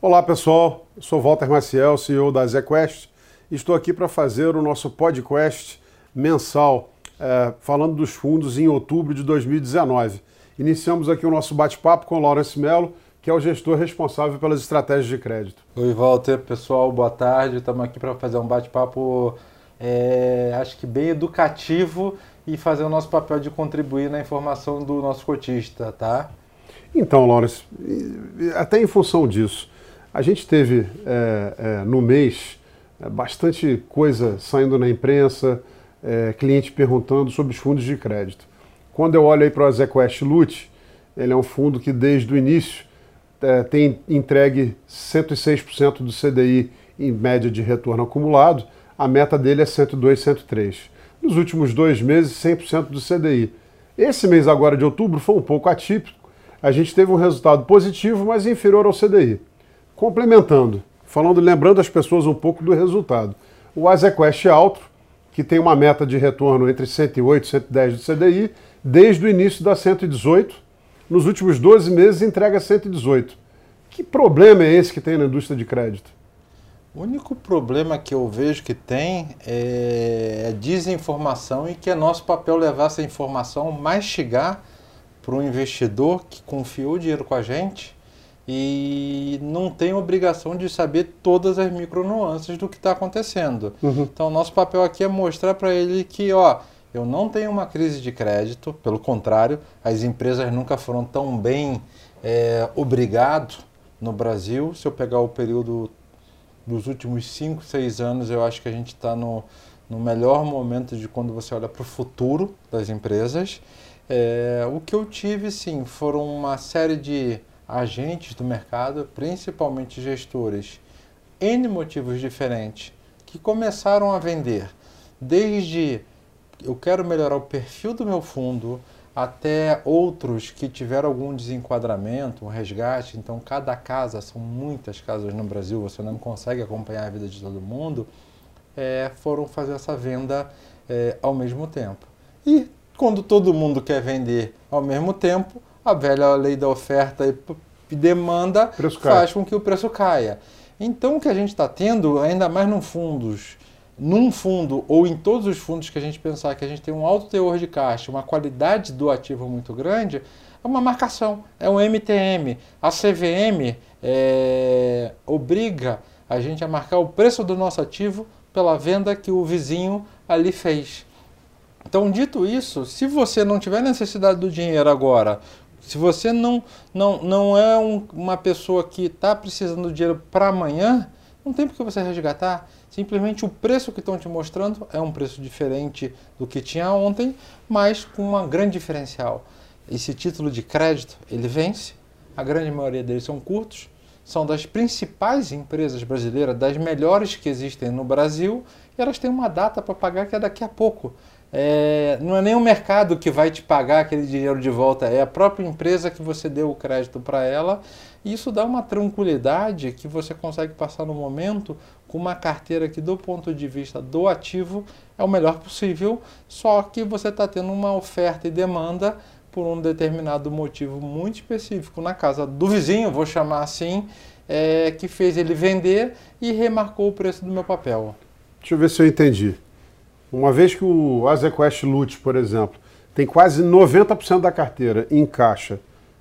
Olá pessoal, Eu sou Walter Maciel, CEO da ZQuest e estou aqui para fazer o nosso podcast mensal é, falando dos fundos em outubro de 2019. Iniciamos aqui o nosso bate-papo com o Lawrence Mello, que é o gestor responsável pelas estratégias de crédito. Oi Walter, pessoal, boa tarde. Estamos aqui para fazer um bate-papo, é, acho que bem educativo e fazer o nosso papel de contribuir na informação do nosso cotista, tá? Então, Lawrence, até em função disso, a gente teve é, é, no mês é, bastante coisa saindo na imprensa, é, cliente perguntando sobre os fundos de crédito. Quando eu olho aí para o ZQuest Lute, ele é um fundo que desde o início é, tem entregue 106% do CDI em média de retorno acumulado, a meta dele é 102, 103. Nos últimos dois meses, 100% do CDI. Esse mês agora de outubro foi um pouco atípico, a gente teve um resultado positivo, mas inferior ao CDI. Complementando, falando, lembrando as pessoas um pouco do resultado. O Azequest Alto, que tem uma meta de retorno entre 108 e 110 do CDI, desde o início da 118, nos últimos 12 meses entrega 118. Que problema é esse que tem na indústria de crédito? O único problema que eu vejo que tem é desinformação e que é nosso papel levar essa informação, mastigar para o investidor que confiou o dinheiro com a gente e não tem obrigação de saber todas as micro nuances do que está acontecendo. Uhum. Então, nosso papel aqui é mostrar para ele que, ó, eu não tenho uma crise de crédito, pelo contrário, as empresas nunca foram tão bem é, obrigado no Brasil. Se eu pegar o período dos últimos 5, 6 anos, eu acho que a gente está no, no melhor momento de quando você olha para o futuro das empresas. É, o que eu tive, sim, foram uma série de agentes do mercado, principalmente gestores, N motivos diferentes, que começaram a vender. Desde eu quero melhorar o perfil do meu fundo, até outros que tiveram algum desenquadramento, um resgate. Então, cada casa, são muitas casas no Brasil, você não consegue acompanhar a vida de todo mundo, é, foram fazer essa venda é, ao mesmo tempo. E quando todo mundo quer vender ao mesmo tempo, a velha lei da oferta e demanda faz com que o preço caia. Então, o que a gente está tendo, ainda mais num fundos, num fundo ou em todos os fundos que a gente pensar que a gente tem um alto teor de caixa, uma qualidade do ativo muito grande, é uma marcação, é um MTM. A CVM é, obriga a gente a marcar o preço do nosso ativo pela venda que o vizinho ali fez. Então, dito isso, se você não tiver necessidade do dinheiro agora, se você não, não, não é um, uma pessoa que está precisando do dinheiro para amanhã, não tem por que você resgatar. Simplesmente o preço que estão te mostrando é um preço diferente do que tinha ontem, mas com uma grande diferencial. Esse título de crédito, ele vence, a grande maioria deles são curtos, são das principais empresas brasileiras, das melhores que existem no Brasil, e elas têm uma data para pagar que é daqui a pouco. É, não é nem o mercado que vai te pagar aquele dinheiro de volta, é a própria empresa que você deu o crédito para ela. E isso dá uma tranquilidade que você consegue passar no momento com uma carteira que, do ponto de vista do ativo, é o melhor possível, só que você está tendo uma oferta e demanda por um determinado motivo muito específico na casa do vizinho, vou chamar assim, é, que fez ele vender e remarcou o preço do meu papel. Deixa eu ver se eu entendi. Uma vez que o Azequest Lute, por exemplo, tem quase 90% da carteira em caixa,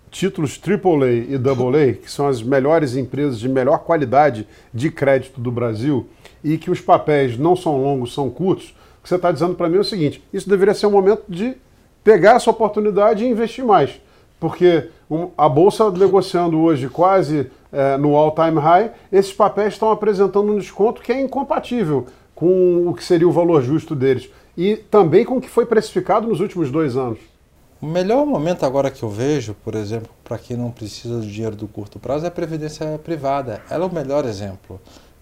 títulos AAA e AA, que são as melhores empresas de melhor qualidade de crédito do Brasil, e que os papéis não são longos, são curtos, o que você está dizendo para mim é o seguinte: isso deveria ser um momento de pegar essa oportunidade e investir mais. Porque a Bolsa negociando hoje quase é, no all-time high, esses papéis estão apresentando um desconto que é incompatível com o que seria o valor justo deles e também com o que foi precificado nos últimos dois anos. O melhor momento agora que eu vejo, por exemplo, para quem não precisa do dinheiro do curto prazo, é a previdência privada. Ela é o melhor exemplo.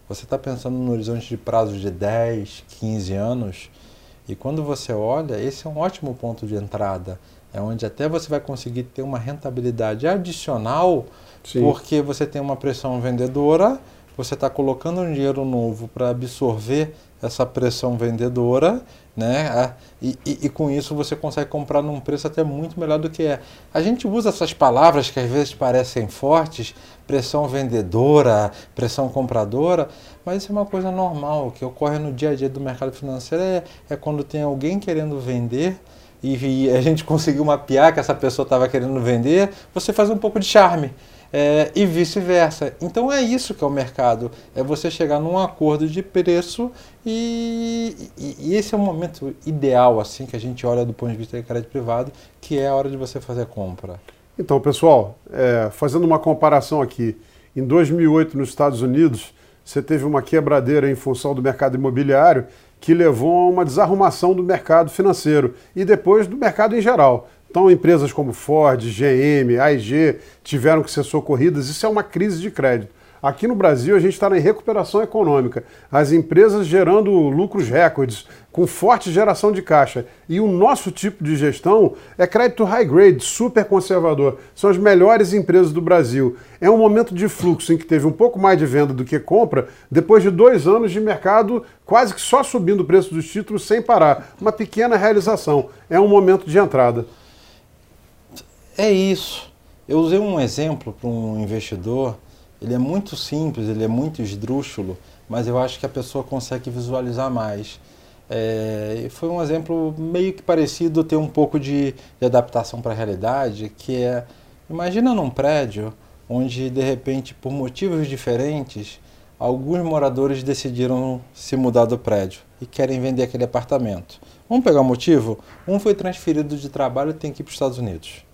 Você está pensando no horizonte de prazo de 10, 15 anos, e quando você olha, esse é um ótimo ponto de entrada. É onde até você vai conseguir ter uma rentabilidade adicional, Sim. porque você tem uma pressão vendedora você está colocando um dinheiro novo para absorver essa pressão vendedora né? E, e, e, com isso você consegue comprar num preço até muito melhor do que é. A gente usa essas palavras que às vezes parecem fortes, pressão vendedora, pressão compradora, mas isso é uma coisa normal, que ocorre no dia a dia do mercado financeiro, é, é quando tem alguém querendo vender e, e a gente conseguiu mapear que essa pessoa estava querendo vender, você faz um pouco de charme é, e vice-versa. Então é isso que é o mercado, é você chegar num acordo de preço e, e, e, esse é o momento ideal assim que a gente olha do ponto de vista de crédito privado, que é a hora de você fazer a compra. Então, pessoal, é, fazendo uma comparação aqui, em 2008 nos Estados Unidos, você teve uma quebradeira em função do mercado imobiliário que levou a uma desarrumação do mercado financeiro e depois do mercado em geral. Então, empresas como Ford, GM, AIG tiveram que ser socorridas. Isso é uma crise de crédito. Aqui no Brasil, a gente está em recuperação econômica. As empresas gerando lucros recordes, com forte geração de caixa. E o nosso tipo de gestão é crédito high grade, super conservador. São as melhores empresas do Brasil. É um momento de fluxo em que teve um pouco mais de venda do que compra, depois de dois anos de mercado quase que só subindo o preço dos títulos sem parar. Uma pequena realização. É um momento de entrada. É isso. Eu usei um exemplo para um investidor. Ele é muito simples, ele é muito esdrúxulo, mas eu acho que a pessoa consegue visualizar mais. É, foi um exemplo meio que parecido, ter um pouco de, de adaptação para a realidade, que é, imagina num prédio onde de repente, por motivos diferentes, alguns moradores decidiram se mudar do prédio e querem vender aquele apartamento. Vamos pegar o motivo? Um foi transferido de trabalho e tem que ir para os Estados Unidos.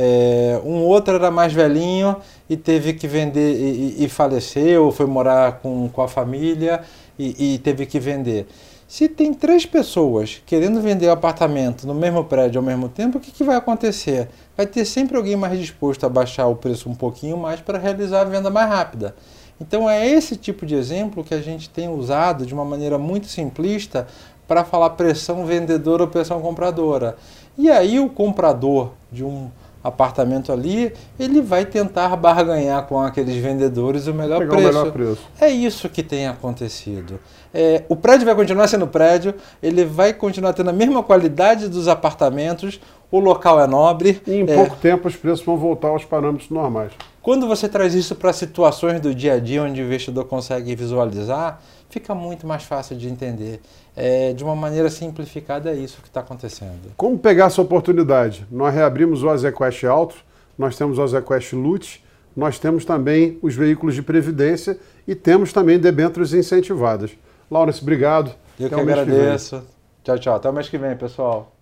É, um outro era mais velhinho e teve que vender e, e faleceu, foi morar com, com a família e, e, teve que vender. Se tem três pessoas querendo vender o apartamento no mesmo prédio ao mesmo tempo, o que, que vai acontecer? Vai ter sempre alguém mais disposto a baixar o preço um pouquinho mais para realizar a venda mais rápida. Então é esse tipo de exemplo que a gente tem usado de uma maneira muito simplista para falar pressão vendedora ou pressão compradora. E aí o comprador de um apartamento ali, ele vai tentar barganhar com aqueles vendedores o melhor, preço. o melhor preço. É isso que tem acontecido. É, o prédio vai continuar sendo prédio, ele vai continuar tendo a mesma qualidade dos apartamentos, o local é nobre. E em é, pouco tempo os preços vão voltar aos parâmetros normais. Quando você traz isso para situações do dia a dia onde o investidor consegue visualizar, fica muito mais fácil de entender. É, de uma maneira simplificada, é isso que está acontecendo. Como pegar essa oportunidade? Nós reabrimos o Azequest Alto, nós temos o Azequest Lute, nós temos também os veículos de previdência e temos também debêntures incentivadas. Laurence, obrigado. Eu Até que agradeço. Que tchau, tchau. Até o mês que vem, pessoal.